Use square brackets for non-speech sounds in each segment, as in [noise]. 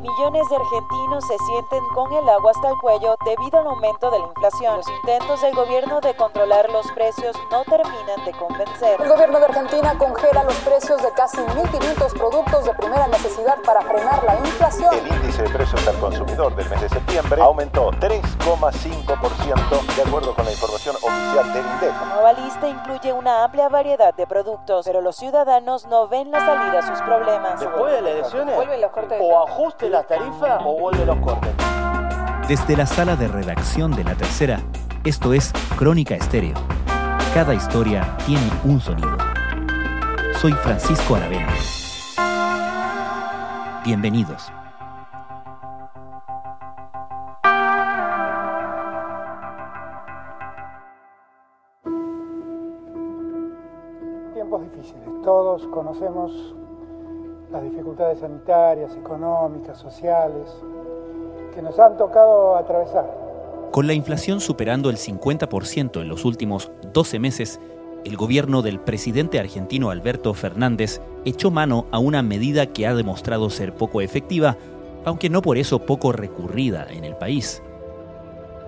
Millones de argentinos se sienten con el agua hasta el cuello debido al aumento de la inflación. Los intentos del gobierno de controlar los precios no terminan de convencer. El gobierno de Argentina congela los precios de casi 1.500 productos de primera necesidad para frenar la inflación. El índice de precios al consumidor del mes de septiembre aumentó 3,5% de acuerdo con la información oficial del INDEC. La nueva lista incluye una amplia variedad de productos, pero los ciudadanos no ven la salida a sus problemas. Después de las elecciones, Vuelven los cortes de o ajuste las tarifas o vuelve los cortes. Desde la sala de redacción de La Tercera, esto es Crónica Estéreo. Cada historia tiene un sonido. Soy Francisco Aravena. Bienvenidos. Dificultades sanitarias, económicas, sociales, que nos han tocado atravesar. Con la inflación superando el 50% en los últimos 12 meses, el gobierno del presidente argentino Alberto Fernández echó mano a una medida que ha demostrado ser poco efectiva, aunque no por eso poco recurrida en el país.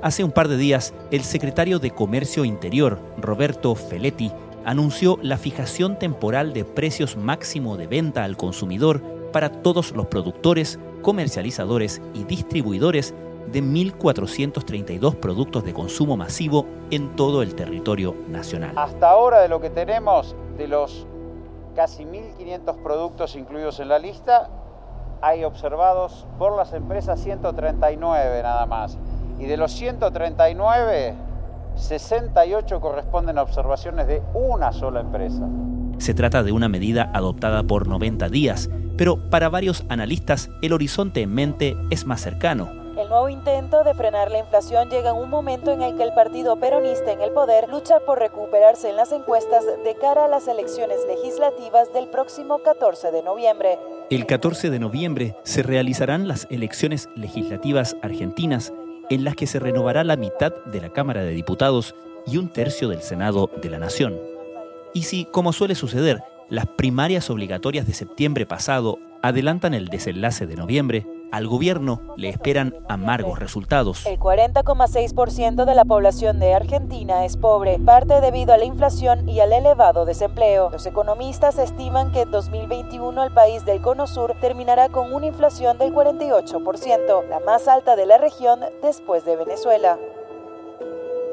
Hace un par de días, el secretario de Comercio Interior, Roberto Feletti, anunció la fijación temporal de precios máximo de venta al consumidor para todos los productores, comercializadores y distribuidores de 1.432 productos de consumo masivo en todo el territorio nacional. Hasta ahora de lo que tenemos, de los casi 1.500 productos incluidos en la lista, hay observados por las empresas 139 nada más. Y de los 139, 68 corresponden a observaciones de una sola empresa. Se trata de una medida adoptada por 90 días, pero para varios analistas el horizonte en mente es más cercano. El nuevo intento de frenar la inflación llega en un momento en el que el partido peronista en el poder lucha por recuperarse en las encuestas de cara a las elecciones legislativas del próximo 14 de noviembre. El 14 de noviembre se realizarán las elecciones legislativas argentinas en las que se renovará la mitad de la Cámara de Diputados y un tercio del Senado de la Nación. Y si, como suele suceder, las primarias obligatorias de septiembre pasado adelantan el desenlace de noviembre, al gobierno le esperan amargos resultados. El 40,6% de la población de Argentina es pobre, parte debido a la inflación y al elevado desempleo. Los economistas estiman que en 2021 el país del Cono Sur terminará con una inflación del 48%, la más alta de la región después de Venezuela.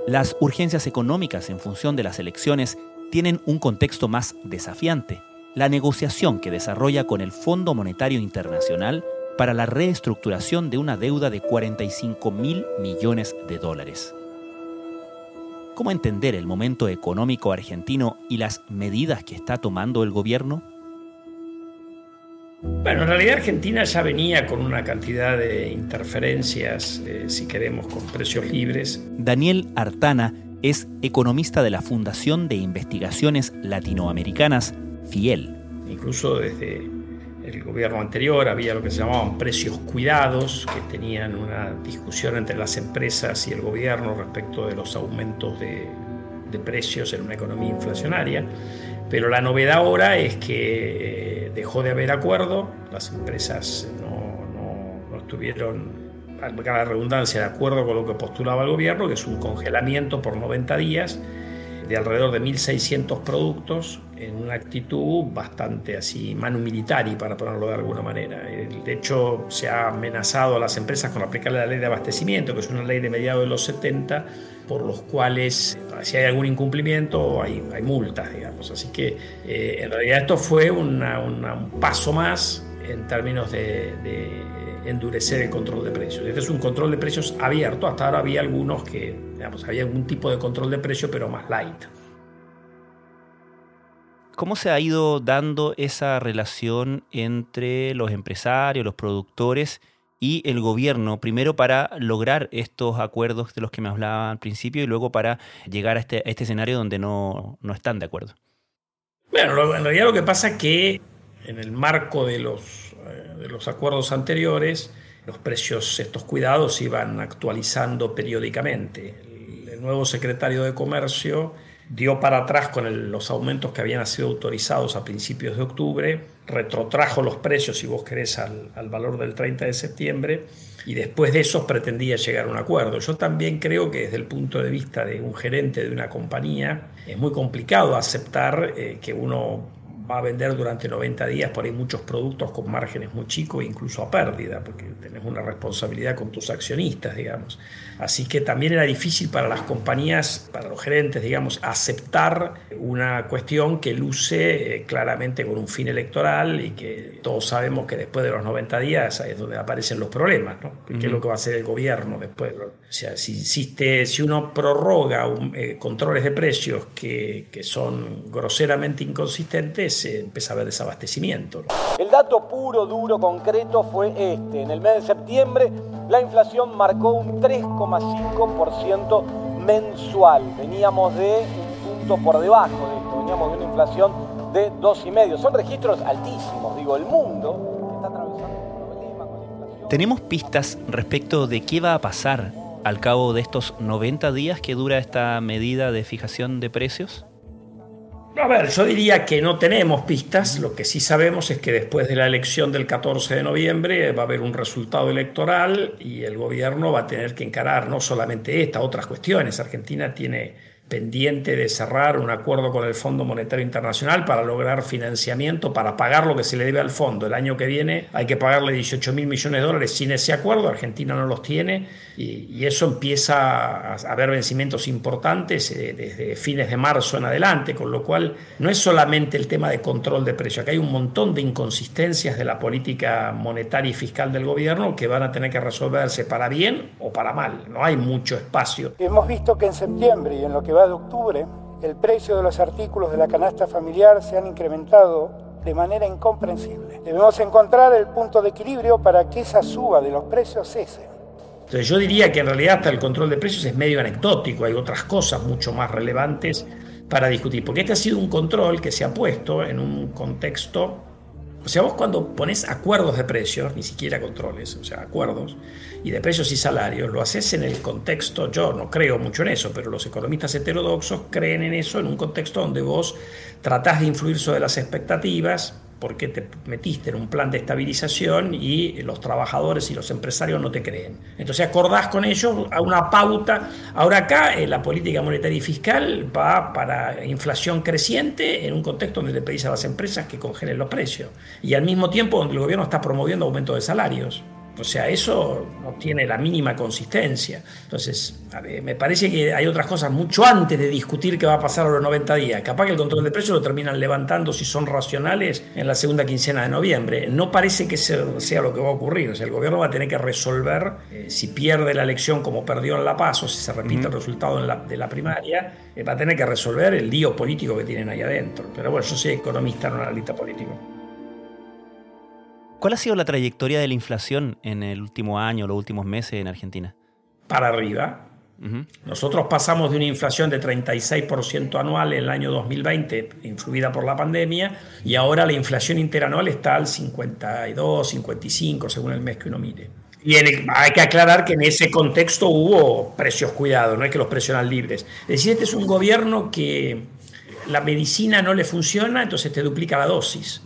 Las urgencias económicas en función de las elecciones tienen un contexto más desafiante. La negociación que desarrolla con el Fondo Monetario Internacional para la reestructuración de una deuda de 45 mil millones de dólares. ¿Cómo entender el momento económico argentino y las medidas que está tomando el gobierno? Bueno, en realidad Argentina ya venía con una cantidad de interferencias, eh, si queremos, con precios libres. Daniel Artana es economista de la Fundación de Investigaciones Latinoamericanas, FIEL. Incluso desde el gobierno anterior había lo que se llamaban precios cuidados, que tenían una discusión entre las empresas y el gobierno respecto de los aumentos de, precios en una economía inflacionaria. Pero la novedad ahora es que eh, dejó de haber acuerdo, las empresas no, no, no estuvieron, la redundancia, de acuerdo con lo que postulaba el gobierno, que es un congelamiento por 90 días de alrededor de 1.600 productos en una actitud bastante así manu militari, para ponerlo de alguna manera. De hecho, se ha amenazado a las empresas con aplicar la ley de abastecimiento, que es una ley de mediados de los 70, por los cuales si hay algún incumplimiento hay, hay multas, digamos. Así que eh, en realidad esto fue una, una, un paso más en términos de, de endurecer el control de precios. Este es un control de precios abierto. Hasta ahora había algunos que, digamos, había algún tipo de control de precio, pero más light. ¿Cómo se ha ido dando esa relación entre los empresarios, los productores y el gobierno? Primero para lograr estos acuerdos de los que me hablaba al principio y luego para llegar a este, a este escenario donde no, no están de acuerdo. Bueno, en realidad lo que pasa es que en el marco de los de los acuerdos anteriores, los precios, estos cuidados, iban actualizando periódicamente. El, el nuevo secretario de Comercio dio para atrás con el, los aumentos que habían sido autorizados a principios de octubre retrotrajo los precios, si vos querés, al, al, valor del 30 de septiembre y después de eso pretendía llegar a un acuerdo. Yo también creo que desde el punto de vista de un gerente de una compañía es muy complicado aceptar eh, que uno va a vender durante 90 días por ahí muchos productos con márgenes muy chicos, incluso a pérdida, porque tenés una responsabilidad con tus accionistas, digamos. Así que también era difícil para las compañías, para los gerentes, digamos, aceptar una cuestión que luce eh, claramente con un fin electoral y que todos sabemos que después de los 90 días es donde aparecen los problemas, ¿no? ¿Qué es lo que va a hacer el gobierno después? O sea, si insiste, si uno prorroga eh, controles de precios que, que son groseramente inconsistentes, se empieza a ver desabastecimiento. El dato puro, duro, concreto fue este. En el mes de septiembre la inflación marcó un 3,5% mensual. Veníamos de un punto por debajo de esto, veníamos de una inflación de 2,5%. Son registros altísimos, digo, el mundo está atravesando un problema con la inflación. ¿Tenemos pistas respecto de qué va a pasar al cabo de estos 90 días que dura esta medida de fijación de precios? A ver, yo diría que no tenemos pistas, lo que sí sabemos es que después de la elección del 14 de noviembre va a haber un resultado electoral y el gobierno va a tener que encarar no solamente esta, otras cuestiones. Argentina tiene pendiente de cerrar un acuerdo con el Fondo Monetario Internacional para lograr financiamiento, para pagar lo que se le debe al fondo. El año que viene hay que pagarle 18 mil millones de dólares sin ese acuerdo, Argentina no los tiene y, eso empieza a haber vencimientos importantes eh, desde fines de marzo en adelante, con lo cual no es solamente el tema de control de precios, acá hay un montón de inconsistencias de la política monetaria y fiscal del gobierno que van a tener que resolverse para bien o para mal, no hay mucho espacio. Hemos visto que en septiembre y en lo que va de octubre, el precio de los artículos de la canasta familiar se han incrementado de manera incomprensible. Debemos encontrar el punto de equilibrio para que esa suba de los precios cese. Entonces yo diría que en realidad hasta el control de precios es medio anecdótico, hay otras cosas mucho más relevantes para discutir, porque este ha sido un control que se ha puesto en un contexto o sea, vos cuando pones acuerdos de precios, ni siquiera controles, o sea, acuerdos, y de precios y salarios, lo haces en el contexto, yo no creo mucho en eso, pero los economistas heterodoxos creen en eso en un contexto donde vos tratás de influir sobre las expectativas, porque te metiste en un plan de estabilización y los trabajadores y los empresarios no te creen. Entonces acordás con ellos a una pauta. Ahora acá eh, la política monetaria y fiscal va para inflación creciente en un contexto donde le pedís a las empresas que congelen los precios y al mismo tiempo donde el gobierno está promoviendo aumento de salarios. O sea, eso no tiene la mínima consistencia. Entonces, me parece que hay otras cosas mucho antes de discutir qué va a pasar a los 90 días. Capaz que el control de precios lo terminan levantando si son racionales en la segunda quincena de noviembre. No parece que sea lo que va a ocurrir. O sea, el gobierno va a tener que resolver eh, si pierde la elección como perdió en La Paz o si se repite el resultado de la primaria, eh, va a tener que resolver el lío político que tienen ahí adentro. Pero bueno, yo soy economista, no analista político. ¿Cuál ha sido la trayectoria de la inflación en el último año, los últimos meses en Argentina? Para arriba. Nosotros pasamos de una inflación de 36% anual en el año 2020, influida por la pandemia, y ahora la inflación interanual está al 52, 55, según el mes que uno mire. Y hay que aclarar que en ese contexto hubo precios cuidados, no es que los precios eran libres. Es decir, este es un gobierno que la medicina no le funciona, entonces te duplica la dosis.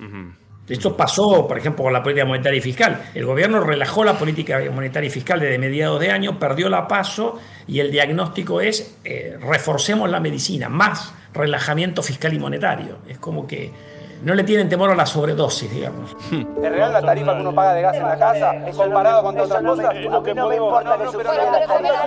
Esto pasó, por ejemplo, con la política monetaria y fiscal. El gobierno relajó la política monetaria y fiscal desde mediados de año, perdió la paso y el diagnóstico es eh, reforcemos la medicina, más relajamiento fiscal y monetario. Es como que no le tienen temor a la sobredosis, digamos. [laughs] ¿Es real la tarifa que uno paga de gas en la casa comparado con otras cosas? Lo que no me importa que suba la tarifa.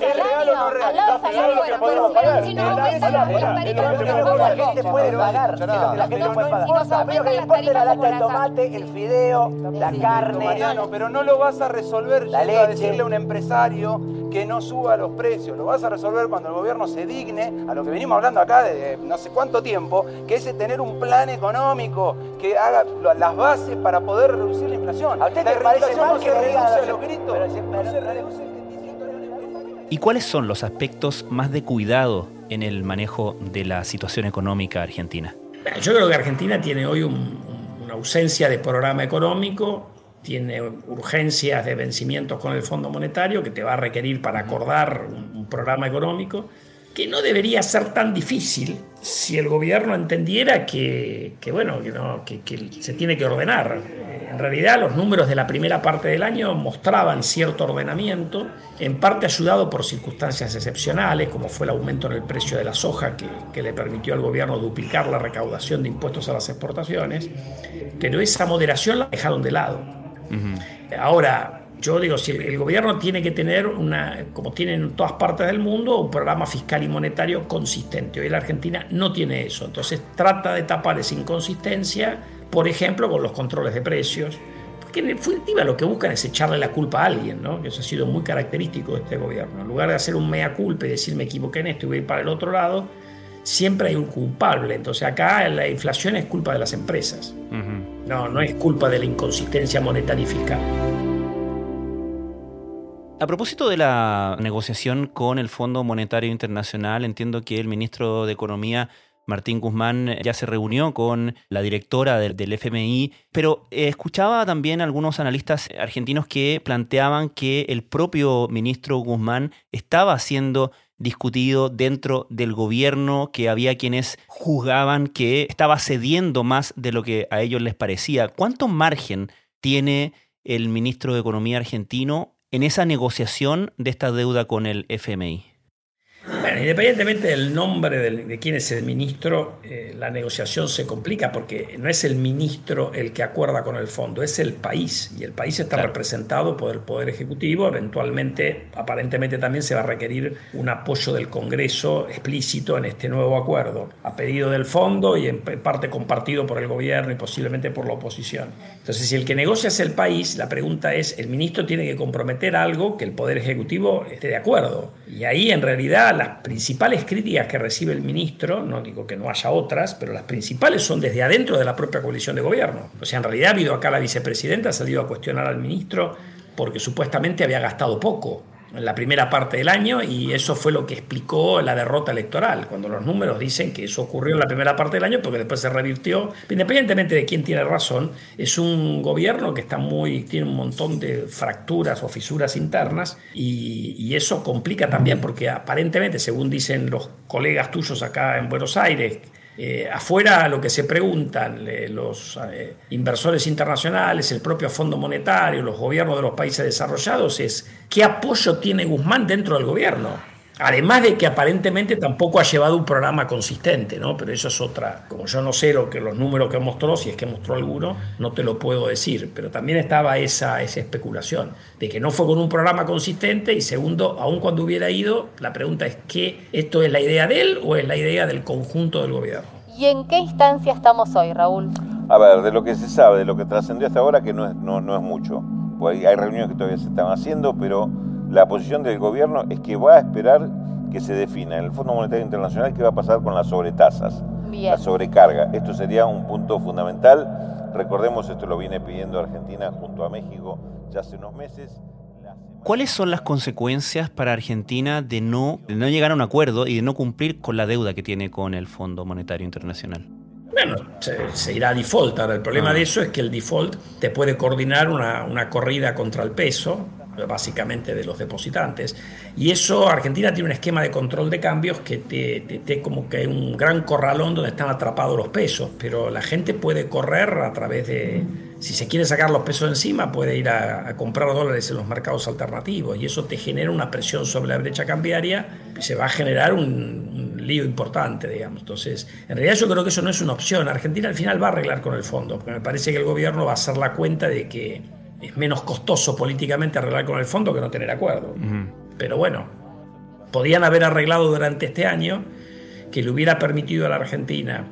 ¿Es real o no real? ¿Está pagado lo que podemos pagar? La gente puede pagar, la gente puede pagar. A mí lo que me importa es la lata de tomate, el fideo, la carne. Mariano, pero no lo vas a resolver La a decirle a un empresario que no suba los precios. Lo vas a resolver cuando el gobierno se digne a lo que venimos hablando acá de no sé cuánto tiempo, que es tener un plan económico que haga las bases para poder reducir la inflación. ¿A usted la le parece mal no que se reduce los- gritos, pero si- no pero- se pero- reduce en 17 dólares. ¿Y cuáles son los aspectos más de cuidado en el manejo de la situación económica argentina? Yo creo que Argentina tiene hoy un- una ausencia de programa económico, tiene urgencias de vencimientos con el Fondo Monetario que te va a requerir para acordar un, un programa económico. que no debería ser tan difícil si el gobierno entendiera que, bueno, que, que, se tiene que ordenar. Eh, en realidad los números de la primera parte del año mostraban cierto ordenamiento, en parte ayudado por circunstancias excepcionales, como fue el aumento en el precio de la soja, que, le permitió al gobierno duplicar la recaudación de impuestos a las exportaciones, pero esa moderación la dejaron de lado. Ahora, yo digo, si el, gobierno tiene que tener, una, como tiene en todas partes del mundo, un programa fiscal y monetario consistente. Hoy la Argentina no tiene eso. Entonces trata de tapar esa inconsistencia, por ejemplo, con los controles de precios. Porque en definitiva lo que buscan es echarle la culpa a alguien, ¿no? que eso ha sido muy característico de este gobierno. En lugar de hacer un mea culpa y decir me equivoqué en esto y voy a ir para el otro lado, siempre hay un culpable. Entonces acá la inflación es culpa de las empresas. No, no es culpa de la inconsistencia monetaria y fiscal. A propósito de la negociación con el Fondo Monetario Internacional, entiendo que el ministro de Economía, Martín Guzmán, ya se reunió con la directora del, FMI, pero eh, escuchaba también algunos analistas argentinos que planteaban que el propio ministro Guzmán estaba siendo discutido dentro del gobierno, que había quienes juzgaban que estaba cediendo más de lo que a ellos les parecía. ¿Cuánto margen tiene el ministro de Economía argentino en esa negociación de esta deuda con el FMI? Bueno, independientemente del nombre de, quién es el ministro, eh, la negociación se complica porque no es el ministro el que acuerda con el fondo, es el país. Y el país está representado por el Poder Ejecutivo. Eventualmente, aparentemente también se va a requerir un apoyo del Congreso explícito en este nuevo acuerdo, a pedido del fondo y en parte compartido por el gobierno y posiblemente por la oposición. Entonces, si el que negocia es el país, la pregunta es, el ministro tiene que comprometer algo que el Poder Ejecutivo esté de acuerdo. Y ahí en realidad las principales críticas que recibe el ministro, no digo que no haya otras, pero las principales son desde adentro de la propia coalición de gobierno. O sea, en realidad ha habido acá la vicepresidenta, ha salido a cuestionar al ministro porque supuestamente había gastado poco la primera parte del año y eso fue lo que explicó la derrota electoral, cuando los números dicen que eso ocurrió en la primera parte del año porque después se revirtió. Independientemente de quién tiene razón, es un gobierno que está muy, tiene un montón de fracturas o fisuras internas y, y eso complica también porque aparentemente, según dicen los colegas tuyos acá en Buenos Aires, eh, afuera lo que se preguntan eh, los eh, inversores internacionales, el propio Fondo Monetario, los gobiernos de los países desarrollados es qué apoyo tiene Guzmán dentro del gobierno. Además de que aparentemente tampoco ha llevado un programa consistente, ¿no? Pero eso es otra. Como yo no sé lo que los números que mostró, si es que mostró alguno, no te lo puedo decir. Pero también estaba esa, esa especulación de que no fue con un programa consistente y segundo, aun cuando hubiera ido, la pregunta es que esto es la idea de él o es la idea del conjunto del gobierno. ¿Y en qué instancia estamos hoy, Raúl? A ver, de lo que se sabe, de lo que trascendió hasta ahora, que no es, no, no es mucho. Pues hay reuniones que todavía se están haciendo, pero la posición del gobierno es que va a esperar que se defina en el Fondo Monetario Internacional qué va a pasar con las sobretasas, la sobrecarga. Esto sería un punto fundamental. Recordemos, esto lo viene pidiendo Argentina junto a México ya hace unos meses. ¿Cuáles son las consecuencias para Argentina de no, de no llegar a un acuerdo y de no cumplir con la deuda que tiene con el Fondo Monetario Internacional? Bueno, se, irá a default. Ahora, el problema ah. de eso es que el default te puede coordinar una, una corrida contra el peso básicamente de los depositantes. Y eso, Argentina tiene un esquema de control de cambios que te, te, como que un gran corralón donde están atrapados los pesos, pero la gente puede correr a través de, si se quiere sacar los pesos encima, puede ir a, comprar dólares en los mercados alternativos y eso te genera una presión sobre la brecha cambiaria y se va a generar un, un lío importante, digamos. Entonces, en realidad yo creo que eso no es una opción. Argentina al final va a arreglar con el fondo, porque me parece que el gobierno va a hacer la cuenta de que es menos costoso políticamente arreglar con el fondo que no tener acuerdo. Pero bueno, podían haber arreglado durante este año que le hubiera permitido a la Argentina,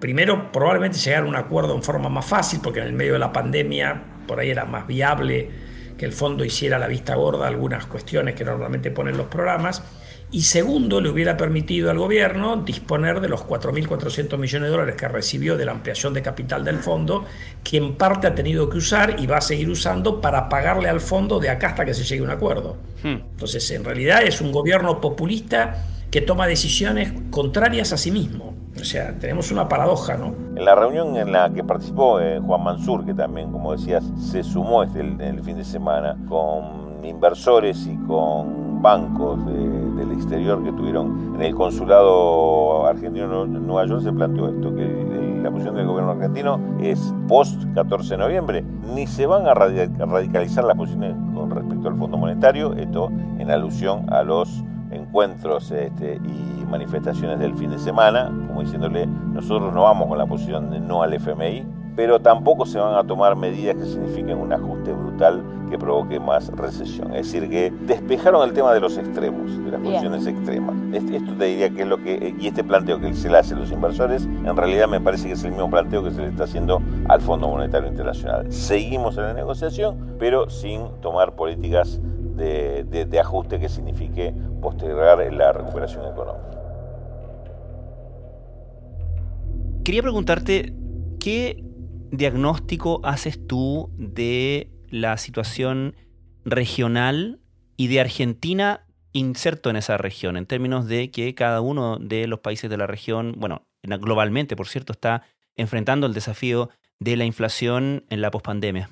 primero probablemente llegar a un acuerdo en forma más fácil, porque en el medio de la pandemia por ahí era más viable que el fondo hiciera la vista gorda algunas cuestiones que normalmente ponen los programas, y segundo, le hubiera permitido al gobierno disponer de los 4.400 millones de dólares que recibió de la ampliación de capital del fondo, que en parte ha tenido que usar y va a seguir usando para pagarle al fondo de acá hasta que se llegue a un acuerdo. Hmm. Entonces, en realidad es un gobierno populista que toma decisiones contrarias a sí mismo. O sea, tenemos una paradoja, ¿no? En la reunión en la que participó eh, Juan Mansur, que también, como decías, se sumó este, el fin de semana con inversores y con bancos del exterior que tuvieron en el consulado argentino en Nueva York, se planteó esto, que la posición del gobierno argentino es post 14 de noviembre. Ni se van a radicalizar las posiciones con respecto al Fondo Monetario, esto en alusión a los encuentros este, y manifestaciones del fin de semana, como diciéndole, nosotros no vamos con la posición de no al FMI, pero tampoco se van a tomar medidas que signifiquen un ajuste brutal que provoque más recesión. Es decir, que despejaron el tema de los extremos, de las posiciones extremas. Esto te diría que es lo que, y este planteo que se le hace a los inversores, en realidad me parece que es el mismo planteo que se le está haciendo al Fondo Monetario Internacional. Seguimos en la negociación, pero sin tomar políticas de, de ajuste que signifique postergar la recuperación económica. Quería preguntarte, ¿qué diagnóstico haces tú de la situación regional y de Argentina inserto en esa región, en términos de que cada uno de los países de la región, bueno, globalmente, por cierto, está enfrentando el desafío de la inflación en la pospandemia?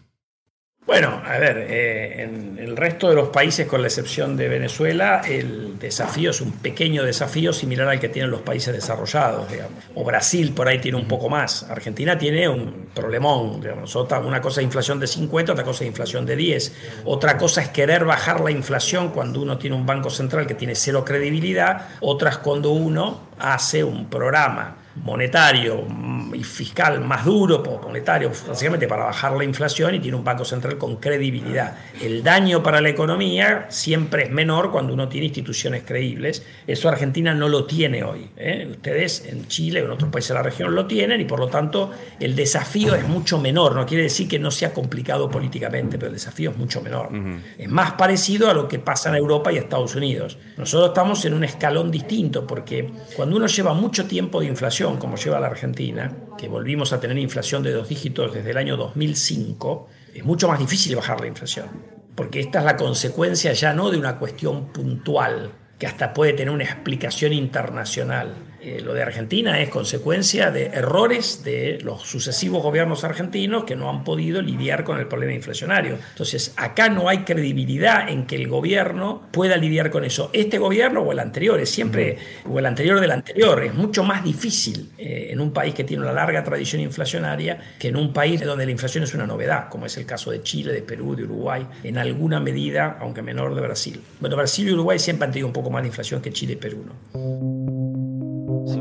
Bueno, a ver, eh, en el resto de los países, con la excepción de Venezuela, el desafío es un pequeño desafío similar al que tienen los países desarrollados, digamos. O Brasil por ahí tiene un poco más. Argentina tiene un problemón, digamos. una cosa es inflación de 50, otra cosa es inflación de 10. Otra cosa es querer bajar la inflación cuando uno tiene un banco central que tiene cero credibilidad. Otra es cuando uno hace un programa monetario y fiscal más duro, monetario, básicamente para bajar la inflación y tiene un Banco Central con credibilidad. El daño para la economía siempre es menor cuando uno tiene instituciones creíbles. Eso Argentina no lo tiene hoy. ¿eh? Ustedes en Chile o en otros países de la región lo tienen y por lo tanto el desafío es mucho menor. No quiere decir que no sea complicado políticamente, pero el desafío es mucho menor. Es más parecido a lo que pasa en Europa y Estados Unidos. Nosotros estamos en un escalón distinto porque cuando uno lleva mucho tiempo de inflación, como lleva la Argentina, que volvimos a tener inflación de dos dígitos desde el año 2005, es mucho más difícil bajar la inflación, porque esta es la consecuencia ya no de una cuestión puntual, que hasta puede tener una explicación internacional, eh, lo de Argentina es consecuencia de errores de los sucesivos gobiernos argentinos que no han podido lidiar con el problema inflacionario. Entonces, acá no hay credibilidad en que el gobierno pueda lidiar con eso. Este gobierno o el anterior, es siempre, o el anterior del anterior, es mucho más difícil eh, en un país que tiene una larga tradición inflacionaria que en un país donde la inflación es una novedad, como es el caso de Chile, de Perú, de Uruguay, en alguna medida, aunque menor, de Brasil. Bueno, Brasil y Uruguay siempre han tenido un poco más de inflación que Chile y Perú. ¿no?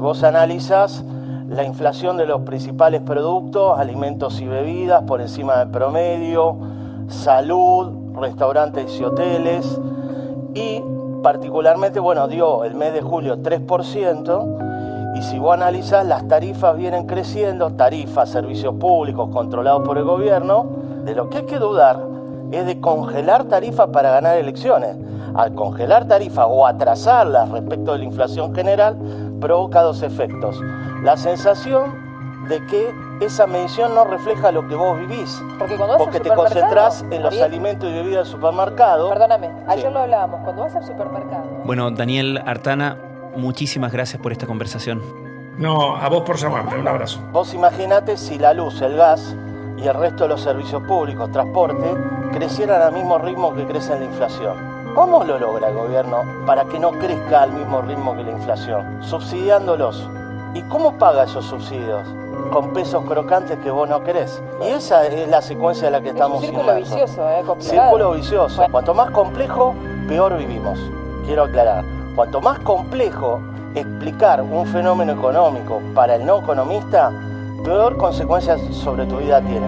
Vos analizas la inflación de los principales productos, alimentos y bebidas por encima del promedio, salud, restaurantes y hoteles, y particularmente, bueno, dio el mes de julio 3%, y si vos analizas, las tarifas vienen creciendo, tarifas, servicios públicos controlados por el gobierno, de lo que hay que dudar es de congelar tarifas para ganar elecciones. Al congelar tarifas o atrasarlas respecto de la inflación general, provoca dos efectos. La sensación de que esa medición no refleja lo que vos vivís. Porque, cuando vas te concentrás en los alimentos y bebidas del supermercado. Perdóname, ayer lo hablábamos, cuando vas al supermercado. Bueno, Daniel Artana, muchísimas gracias por esta conversación. No, a vos por llamarme, un abrazo. Vos imaginate si la luz, el gas y el resto de los servicios públicos, transporte, crecieran al mismo ritmo que crece la inflación. ¿Cómo lo logra el gobierno para que no crezca al mismo ritmo que la inflación? Subsidiándolos. ¿Y cómo paga esos subsidios? Con pesos crocantes que vos no querés. Y esa es la secuencia de la que estamos un círculo vicioso, ¿eh? Círculo vicioso. Cuanto más complejo, peor vivimos. Quiero aclarar. Cuanto más complejo explicar un fenómeno económico para el no economista, peor consecuencias sobre tu vida tiene.